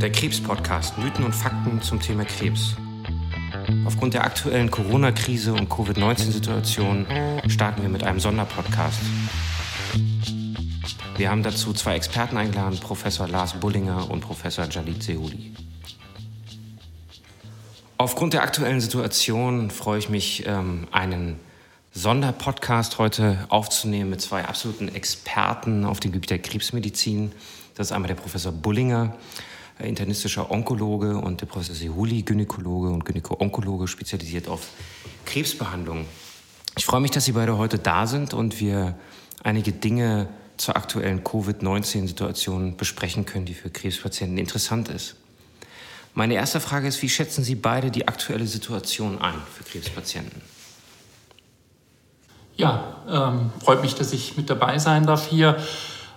Der Krebs-Podcast Mythen und Fakten zum Thema Krebs. Aufgrund der aktuellen Corona-Krise und Covid-19-Situation starten wir mit einem Sonderpodcast. Wir haben dazu zwei Experten eingeladen, Professor Lars Bullinger und Professor Jalit Sehuli. Aufgrund der aktuellen Situation freue ich mich, ähm, einen Sonderpodcast heute aufzunehmen mit zwei absoluten Experten auf dem Gebiet der Krebsmedizin. Das ist einmal der Professor Bullinger, internistischer Onkologe, und der Professor Sehuli, Gynäkologe und Gynäko-Onkologe, spezialisiert auf Krebsbehandlung. Ich freue mich, dass Sie beide heute da sind und wir einige Dinge zur aktuellen Covid-19-Situation besprechen können, die für Krebspatienten interessant ist. Meine erste Frage ist, wie schätzen Sie beide die aktuelle Situation ein für Krebspatienten? Ja, ähm, freut mich, dass ich mit dabei sein darf hier.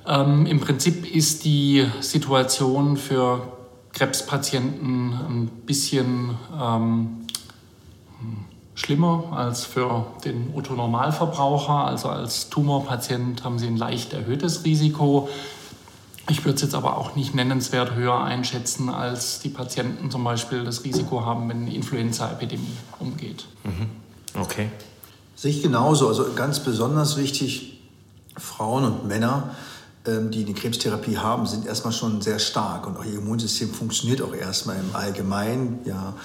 Ähm, Im Prinzip ist die Situation für Krebspatienten ein bisschen ähm, schlimmer als für den Otto-Normalverbraucher. Also als Tumorpatient haben sie ein leicht erhöhtes Risiko. Ich würde es jetzt aber auch nicht nennenswert höher einschätzen, als die Patienten zum Beispiel das Risiko haben, wenn eine Influenza-Epidemie umgeht. Mhm. Okay. Sehe ich genauso. Also ganz besonders wichtig, Frauen und Männer, die eine Krebstherapie haben, sind erstmal schon sehr stark und auch ihr Immunsystem funktioniert auch erstmal im Allgemeinen. Ja,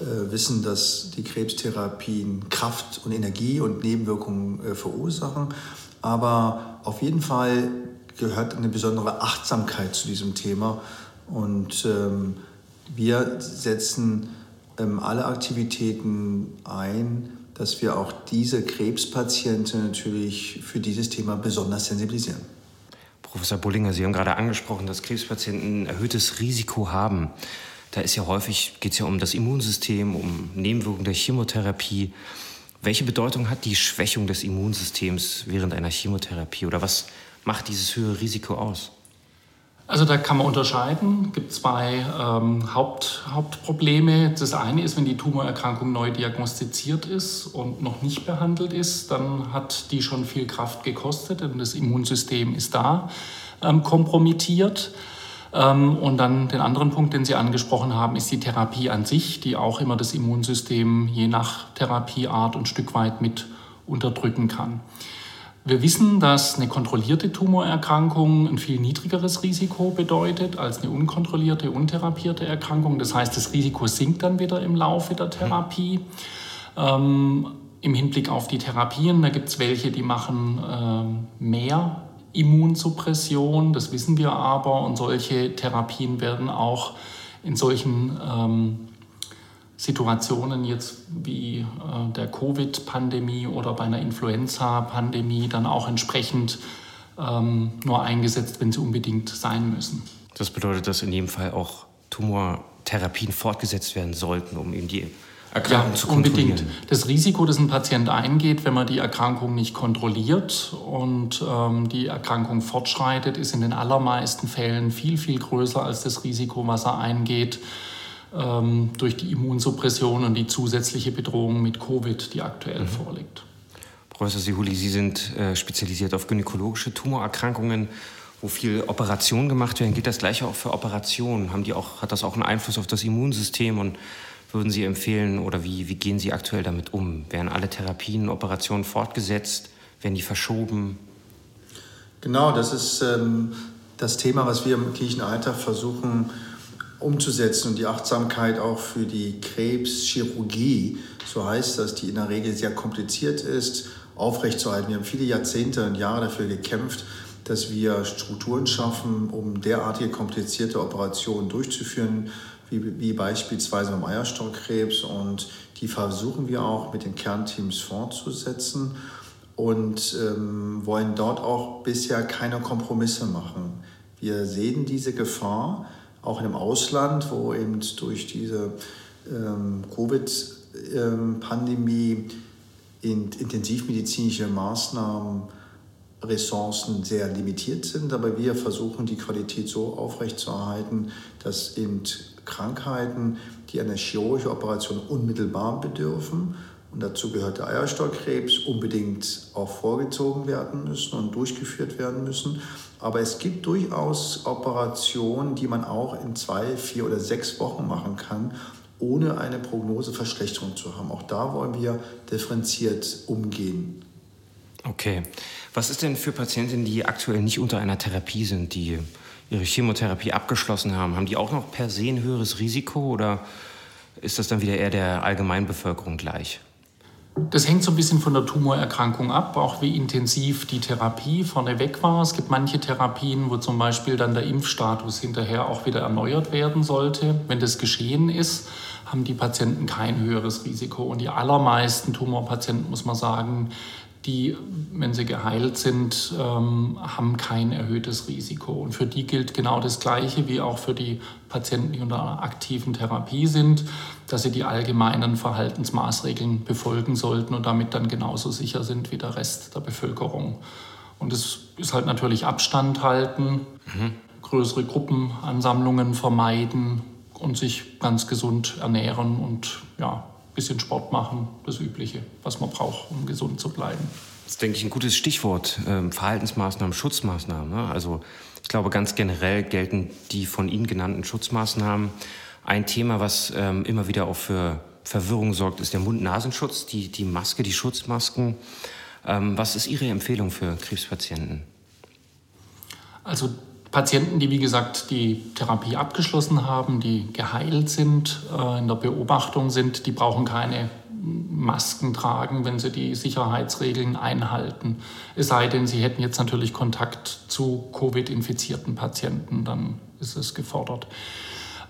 äh, wissen, dass die Krebstherapien Kraft und Energie und Nebenwirkungen äh, verursachen. Aber auf jeden Fall gehört eine besondere Achtsamkeit zu diesem Thema. Und ähm, wir setzen ähm, alle Aktivitäten ein, dass wir auch diese Krebspatienten natürlich für dieses Thema besonders sensibilisieren. Professor Bullinger, Sie haben gerade angesprochen, dass Krebspatienten ein erhöhtes Risiko haben. Da ist ja häufig, geht es ja um das Immunsystem, um Nebenwirkungen der Chemotherapie. Welche Bedeutung hat die Schwächung des Immunsystems während einer Chemotherapie oder was macht dieses höhere Risiko aus? Also da kann man unterscheiden. Es gibt zwei ähm, Haupt, Hauptprobleme. Das eine ist, wenn die Tumorerkrankung neu diagnostiziert ist und noch nicht behandelt ist, dann hat die schon viel Kraft gekostet und das Immunsystem ist da ähm, kompromittiert. Ähm, und dann den anderen Punkt, den Sie angesprochen haben, ist die Therapie an sich, die auch immer das Immunsystem je nach Therapieart ein Stück weit mit unterdrücken kann. Wir wissen, dass eine kontrollierte Tumorerkrankung ein viel niedrigeres Risiko bedeutet als eine unkontrollierte, untherapierte Erkrankung. Das heißt, das Risiko sinkt dann wieder im Laufe der Therapie. Ähm, Im Hinblick auf die Therapien, da gibt es welche, die machen ähm, mehr Immunsuppression, das wissen wir aber, und solche Therapien werden auch in solchen ähm, Situationen jetzt wie äh, der Covid-Pandemie oder bei einer Influenza-Pandemie dann auch entsprechend ähm, nur eingesetzt, wenn sie unbedingt sein müssen. Das bedeutet, dass in jedem Fall auch Tumortherapien fortgesetzt werden sollten, um eben die Erkrankung ja, zu kontrollieren. Unbedingt. Das Risiko, das ein Patient eingeht, wenn man die Erkrankung nicht kontrolliert und ähm, die Erkrankung fortschreitet, ist in den allermeisten Fällen viel, viel größer als das Risiko, was er eingeht ähm, durch die Immunsuppression und die zusätzliche Bedrohung mit Covid, die aktuell mhm. vorliegt. Professor Sihuli, Sie sind äh, spezialisiert auf gynäkologische Tumorerkrankungen, wo viel Operationen gemacht werden. Gilt das gleiche auch für Operationen? Haben die auch, hat das auch einen Einfluss auf das Immunsystem? Und würden Sie empfehlen oder wie, wie gehen Sie aktuell damit um? Werden alle Therapien, Operationen fortgesetzt? Werden die verschoben? Genau, das ist ähm, das Thema, was wir im kirchlichen Alltag versuchen umzusetzen und die Achtsamkeit auch für die Krebschirurgie, so heißt das, die in der Regel sehr kompliziert ist, aufrechtzuerhalten. Wir haben viele Jahrzehnte und Jahre dafür gekämpft, dass wir Strukturen schaffen, um derartige komplizierte Operationen durchzuführen, wie, wie beispielsweise beim Eierstockkrebs. Und die versuchen wir auch mit den Kernteams fortzusetzen und ähm, wollen dort auch bisher keine Kompromisse machen. Wir sehen diese Gefahr, auch im Ausland, wo eben durch diese ähm, Covid-Pandemie in, intensivmedizinische Maßnahmen Ressourcen sehr limitiert sind, aber wir versuchen die Qualität so aufrechtzuerhalten, dass eben Krankheiten, die einer chirurgischen Operation unmittelbar bedürfen, Und dazu gehört der Eierstollkrebs, unbedingt auch vorgezogen werden müssen und durchgeführt werden müssen. Aber es gibt durchaus Operationen, die man auch in zwei, vier oder sechs Wochen machen kann, ohne eine Prognoseverschlechterung zu haben. Auch da wollen wir differenziert umgehen. Okay. Was ist denn für Patientinnen, die aktuell nicht unter einer Therapie sind, die ihre Chemotherapie abgeschlossen haben? Haben die auch noch per se ein höheres Risiko oder ist das dann wieder eher der Allgemeinbevölkerung gleich? Das hängt so ein bisschen von der Tumorerkrankung ab, auch wie intensiv die Therapie vorneweg war. Es gibt manche Therapien, wo zum Beispiel dann der Impfstatus hinterher auch wieder erneuert werden sollte. Wenn das geschehen ist, haben die Patienten kein höheres Risiko. Und die allermeisten Tumorpatienten, muss man sagen, die, wenn sie geheilt sind, ähm, haben kein erhöhtes Risiko. Und für die gilt genau das Gleiche wie auch für die Patienten, die unter einer aktiven Therapie sind, dass sie die allgemeinen Verhaltensmaßregeln befolgen sollten und damit dann genauso sicher sind wie der Rest der Bevölkerung. Und es ist halt natürlich Abstand halten, mhm. größere Gruppenansammlungen vermeiden und sich ganz gesund ernähren und ja, bisschen Sport machen, das Übliche, was man braucht, um gesund zu bleiben. Das ist, denke ich, ein gutes Stichwort. Ähm, Verhaltensmaßnahmen, Schutzmaßnahmen. Ne? Also ich glaube, ganz generell gelten die von Ihnen genannten Schutzmaßnahmen. Ein Thema, was ähm, immer wieder auch für Verwirrung sorgt, ist der Mund-Nasenschutz, die, die Maske, die Schutzmasken. Ähm, was ist Ihre Empfehlung für Krebspatienten? Also Patienten, die wie gesagt die Therapie abgeschlossen haben, die geheilt sind, äh, in der Beobachtung sind, die brauchen keine Masken tragen, wenn sie die Sicherheitsregeln einhalten. Es sei denn, sie hätten jetzt natürlich Kontakt zu Covid-infizierten Patienten, dann ist es gefordert.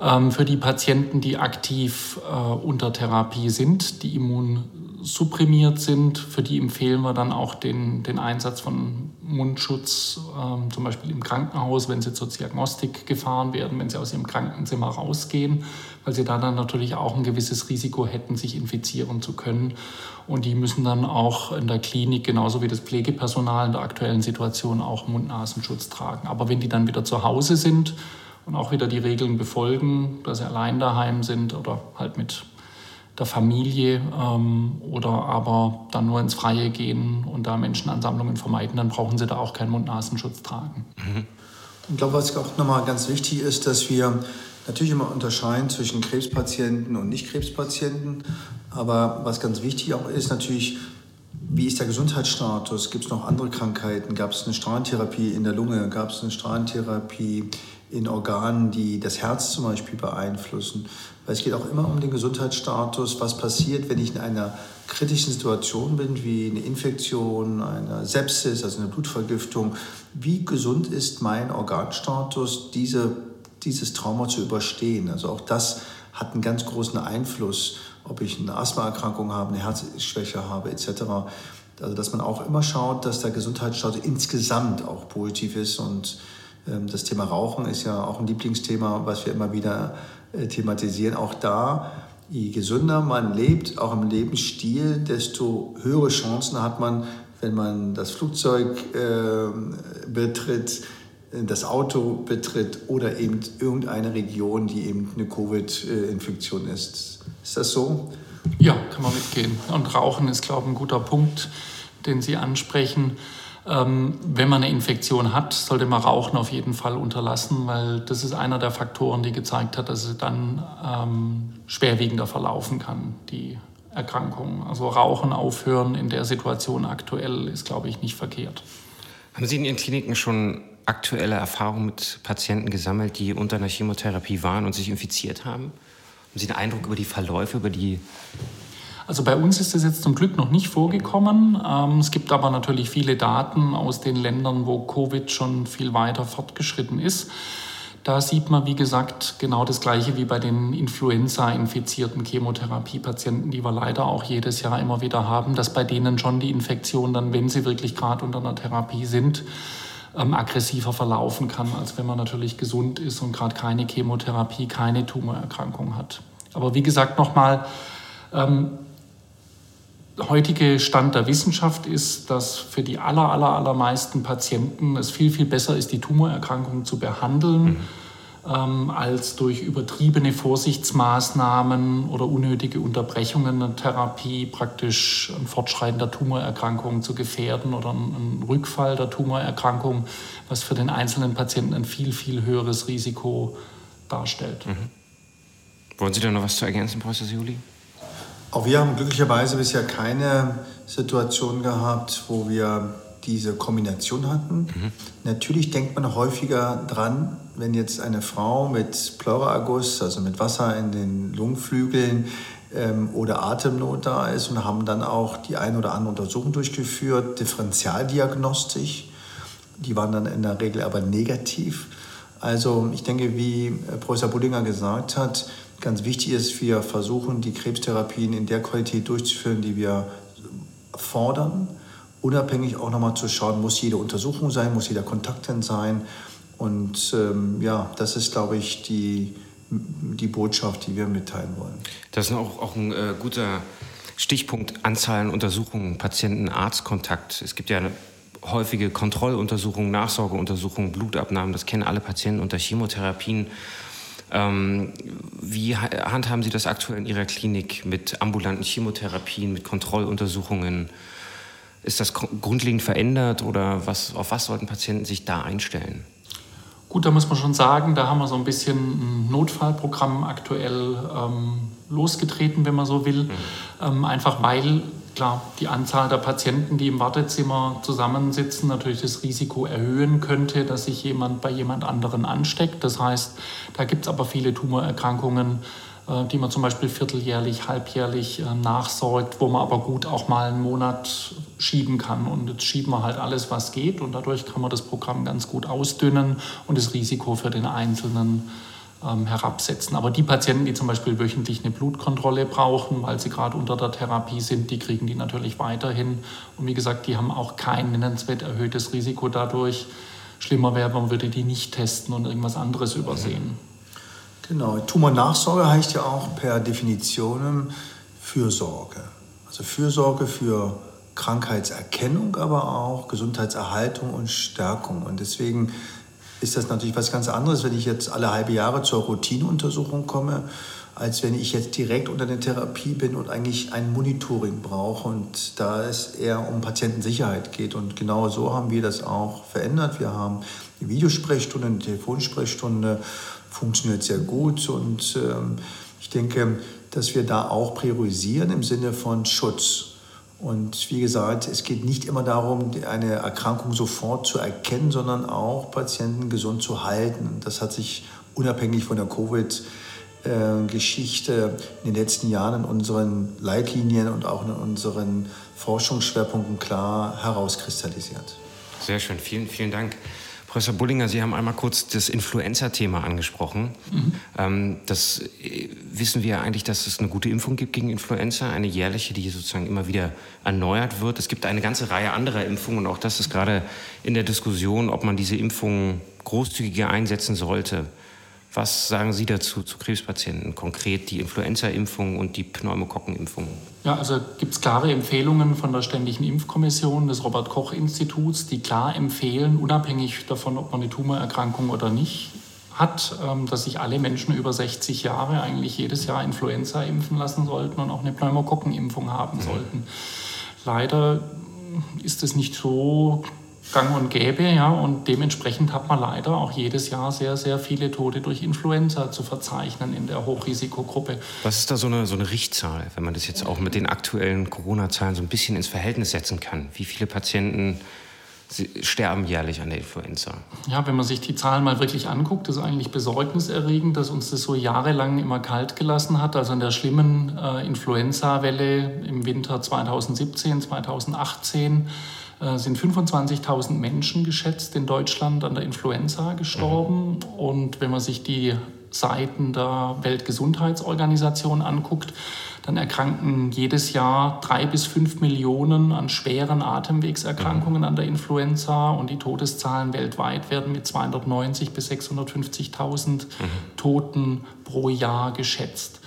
Ähm, für die Patienten, die aktiv äh, unter Therapie sind, die immunsupprimiert sind, für die empfehlen wir dann auch den, den Einsatz von Mundschutz, ähm, zum Beispiel im Krankenhaus, wenn sie zur Diagnostik gefahren werden, wenn sie aus ihrem Krankenzimmer rausgehen, weil sie da dann natürlich auch ein gewisses Risiko hätten, sich infizieren zu können. Und die müssen dann auch in der Klinik, genauso wie das Pflegepersonal in der aktuellen Situation, auch Mund-Nasenschutz tragen. Aber wenn die dann wieder zu Hause sind, und auch wieder die Regeln befolgen, dass sie allein daheim sind oder halt mit der Familie ähm, oder aber dann nur ins Freie gehen und da Menschenansammlungen vermeiden, dann brauchen sie da auch keinen Mund-Nasenschutz tragen. Mhm. Ich glaube, was auch nochmal ganz wichtig ist, dass wir natürlich immer unterscheiden zwischen Krebspatienten und Nicht-Krebspatienten. Aber was ganz wichtig auch ist, natürlich, wie ist der Gesundheitsstatus? Gibt es noch andere Krankheiten? Gab es eine Strahlentherapie in der Lunge? Gab es eine Strahlentherapie in Organen, die das Herz zum Beispiel beeinflussen. Weil es geht auch immer um den Gesundheitsstatus, was passiert, wenn ich in einer kritischen Situation bin, wie eine Infektion, eine Sepsis, also eine Blutvergiftung. Wie gesund ist mein Organstatus, diese, dieses Trauma zu überstehen? Also auch das hat einen ganz großen Einfluss, ob ich eine Asthmaerkrankung habe, eine Herzschwäche habe etc. Also dass man auch immer schaut, dass der Gesundheitsstatus insgesamt auch positiv ist und das Thema Rauchen ist ja auch ein Lieblingsthema, was wir immer wieder äh, thematisieren. Auch da, je gesünder man lebt, auch im Lebensstil, desto höhere Chancen hat man, wenn man das Flugzeug ähm, betritt, äh, das Auto betritt oder eben irgendeine Region, die eben eine Covid-Infektion ist. Ist das so? Ja, kann man mitgehen. Und Rauchen ist, glaube ich, ein guter Punkt, den Sie ansprechen. Ähm, wenn man eine Infektion hat, sollte man Rauchen auf jeden Fall unterlassen, weil das ist einer der Faktoren, die gezeigt hat, dass es dann ähm, schwerwiegender verlaufen kann, die Erkrankung. Also Rauchen aufhören in der Situation aktuell ist, glaube ich, nicht verkehrt. Haben Sie in Ihren Kliniken schon aktuelle Erfahrungen mit Patienten gesammelt, die unter einer Chemotherapie waren und sich infiziert haben? Haben Sie einen Eindruck über die Verläufe, über die also bei uns ist das jetzt zum Glück noch nicht vorgekommen. Ähm, es gibt aber natürlich viele Daten aus den Ländern, wo Covid schon viel weiter fortgeschritten ist. Da sieht man, wie gesagt, genau das Gleiche wie bei den Influenza-infizierten Chemotherapiepatienten, die wir leider auch jedes Jahr immer wieder haben, dass bei denen schon die Infektion dann, wenn sie wirklich gerade unter einer Therapie sind, ähm, aggressiver verlaufen kann, als wenn man natürlich gesund ist und gerade keine Chemotherapie, keine Tumorerkrankung hat. Aber wie gesagt, nochmal, ähm, heutige Stand der Wissenschaft ist, dass für die aller, aller, allermeisten Patienten es viel, viel besser ist, die Tumorerkrankung zu behandeln, mhm. ähm, als durch übertriebene Vorsichtsmaßnahmen oder unnötige Unterbrechungen der Therapie praktisch ein Fortschreiten der Tumorerkrankung zu gefährden oder ein Rückfall der Tumorerkrankung, was für den einzelnen Patienten ein viel, viel höheres Risiko darstellt. Mhm. Wollen Sie da noch was zu ergänzen, Professor Siuli? Auch wir haben glücklicherweise bisher keine Situation gehabt, wo wir diese Kombination hatten. Mhm. Natürlich denkt man häufiger dran, wenn jetzt eine Frau mit Pleuraerguss, also mit Wasser in den Lungenflügeln ähm, oder Atemnot da ist und haben dann auch die eine oder andere Untersuchung durchgeführt, differentialdiagnostisch. Die waren dann in der Regel aber negativ. Also ich denke, wie Professor Bullinger gesagt hat, ganz wichtig ist, wir versuchen, die Krebstherapien in der Qualität durchzuführen, die wir fordern unabhängig auch nochmal zu schauen, muss jede Untersuchung sein, muss jeder Kontakt sein. Und ähm, ja, das ist, glaube ich, die, die Botschaft, die wir mitteilen wollen. Das ist auch, auch ein äh, guter Stichpunkt, Anzahl Untersuchungen, Patienten-Arzt-Kontakt. Es gibt ja eine häufige Kontrolluntersuchungen, Nachsorgeuntersuchungen, Blutabnahmen, das kennen alle Patienten unter Chemotherapien. Ähm, wie handhaben Sie das aktuell in Ihrer Klinik mit ambulanten Chemotherapien, mit Kontrolluntersuchungen? Ist das grundlegend verändert oder was, auf was sollten Patienten sich da einstellen? Gut, da muss man schon sagen, da haben wir so ein bisschen ein Notfallprogramm aktuell ähm, losgetreten, wenn man so will. Mhm. Ähm, einfach weil, klar, die Anzahl der Patienten, die im Wartezimmer zusammensitzen, natürlich das Risiko erhöhen könnte, dass sich jemand bei jemand anderen ansteckt. Das heißt, da gibt es aber viele Tumorerkrankungen, äh, die man zum Beispiel vierteljährlich, halbjährlich äh, nachsorgt, wo man aber gut auch mal einen Monat schieben kann. Und jetzt schieben wir halt alles, was geht und dadurch kann man das Programm ganz gut ausdünnen und das Risiko für den Einzelnen ähm, herabsetzen. Aber die Patienten, die zum Beispiel wöchentlich eine Blutkontrolle brauchen, weil sie gerade unter der Therapie sind, die kriegen die natürlich weiterhin. Und wie gesagt, die haben auch kein nennenswert erhöhtes Risiko dadurch. Schlimmer wäre, man würde die nicht testen und irgendwas anderes übersehen. Genau, Tumornachsorge heißt ja auch per Definition Fürsorge. Also Fürsorge für Krankheitserkennung, aber auch Gesundheitserhaltung und Stärkung. Und deswegen ist das natürlich was ganz anderes, wenn ich jetzt alle halbe Jahre zur Routineuntersuchung komme, als wenn ich jetzt direkt unter der Therapie bin und eigentlich ein Monitoring brauche und da es eher um Patientensicherheit geht. Und genau so haben wir das auch verändert. Wir haben eine Videosprechstunde, eine Telefonsprechstunde funktioniert sehr gut und ähm, ich denke, dass wir da auch priorisieren im Sinne von Schutz. Und wie gesagt, es geht nicht immer darum, eine Erkrankung sofort zu erkennen, sondern auch Patienten gesund zu halten. Das hat sich unabhängig von der Covid-Geschichte in den letzten Jahren in unseren Leitlinien und auch in unseren Forschungsschwerpunkten klar herauskristallisiert. Sehr schön, vielen, vielen Dank. Professor Bullinger, Sie haben einmal kurz das Influenza-Thema angesprochen. Mhm. Ähm, das äh, wissen wir eigentlich, dass es eine gute Impfung gibt gegen Influenza, eine jährliche, die sozusagen immer wieder erneuert wird. Es gibt eine ganze Reihe anderer Impfungen und auch das ist gerade in der Diskussion, ob man diese Impfungen großzügiger einsetzen sollte. Was sagen Sie dazu zu Krebspatienten, konkret die Influenza-Impfung und die Pneumokokken-Impfung? Ja, also gibt es klare Empfehlungen von der Ständigen Impfkommission des Robert-Koch-Instituts, die klar empfehlen, unabhängig davon, ob man eine Tumorerkrankung oder nicht hat, ähm, dass sich alle Menschen über 60 Jahre eigentlich jedes Jahr Influenza impfen lassen sollten und auch eine Pneumokokken-Impfung haben mhm. sollten. Leider ist es nicht so gang und gäbe. Ja, und dementsprechend hat man leider auch jedes Jahr sehr, sehr viele Tote durch Influenza zu verzeichnen in der Hochrisikogruppe. Was ist da so eine, so eine Richtzahl, wenn man das jetzt auch mit den aktuellen Corona-Zahlen so ein bisschen ins Verhältnis setzen kann? Wie viele Patienten sterben jährlich an der Influenza? Ja, wenn man sich die Zahlen mal wirklich anguckt, ist eigentlich besorgniserregend, dass uns das so jahrelang immer kalt gelassen hat. Also in der schlimmen äh, Influenza-Welle im Winter 2017, 2018 äh, sind 25.000 Menschen geschätzt in Deutschland an der Influenza gestorben. Mhm. Und wenn man sich die Seiten der Weltgesundheitsorganisation anguckt, dann erkranken jedes Jahr drei bis fünf Millionen an schweren Atemwegserkrankungen an der Influenza und die Todeszahlen weltweit werden mit 290 bis 650.000 mhm. Toten pro Jahr geschätzt.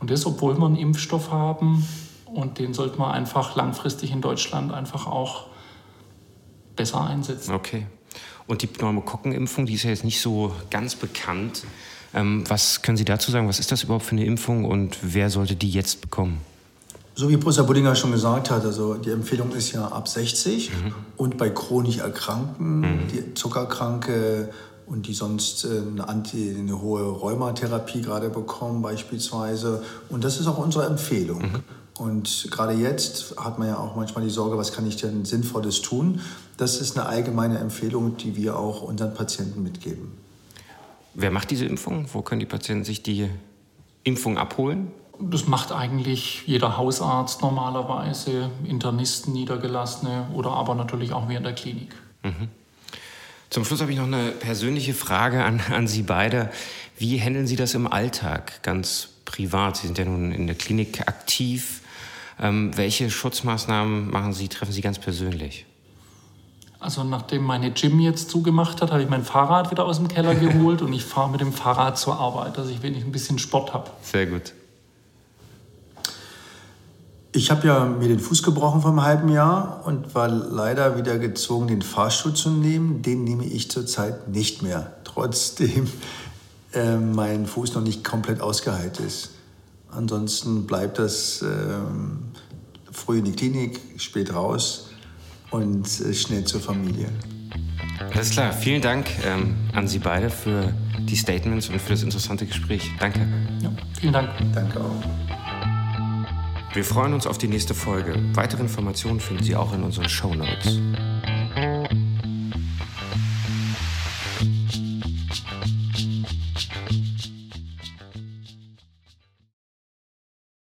Und das, obwohl wir einen Impfstoff haben und den sollte man einfach langfristig in Deutschland einfach auch besser einsetzen. Okay. Und die Pneumokokkenimpfung, die ist ja jetzt nicht so ganz bekannt. Ähm, was können Sie dazu sagen? Was ist das überhaupt für eine Impfung und wer sollte die jetzt bekommen? So wie Professor Buddinger schon gesagt hat, also die Empfehlung ist ja ab 60 mhm. und bei chronisch Erkrankten, mhm. die Zuckerkranke und die sonst äh, eine, Anti, eine hohe Rheumatherapie gerade bekommen beispielsweise. Und das ist auch unsere Empfehlung. Mhm. Und gerade jetzt hat man ja auch manchmal die Sorge, was kann ich denn Sinnvolles tun? Das ist eine allgemeine Empfehlung, die wir auch unseren Patienten mitgeben. Wer macht diese Impfung? Wo können die Patienten sich die Impfung abholen? Das macht eigentlich jeder Hausarzt normalerweise, Internisten, Niedergelassene oder aber natürlich auch wir in der Klinik. Mhm. Zum Schluss habe ich noch eine persönliche Frage an, an Sie beide. Wie handeln Sie das im Alltag, ganz privat? Sie sind ja nun in der Klinik aktiv. Ähm, welche Schutzmaßnahmen machen Sie, treffen Sie ganz persönlich? Also nachdem meine Gym jetzt zugemacht hat, habe ich mein Fahrrad wieder aus dem Keller geholt und ich fahre mit dem Fahrrad zur Arbeit, dass ich wenig ein bisschen Sport habe. Sehr gut. Ich habe ja mir den Fuß gebrochen vor einem halben Jahr und war leider wieder gezwungen, den Fahrstuhl zu nehmen. Den nehme ich zurzeit nicht mehr, trotzdem äh, mein Fuß noch nicht komplett ausgeheilt ist. Ansonsten bleibt das äh, früh in die Klinik, spät raus und äh, schnell zur Familie. Alles klar, vielen Dank ähm, an Sie beide für die Statements und für das interessante Gespräch. Danke. Ja, vielen Dank. Danke auch. Wir freuen uns auf die nächste Folge. Weitere Informationen finden Sie auch in unseren Show Notes.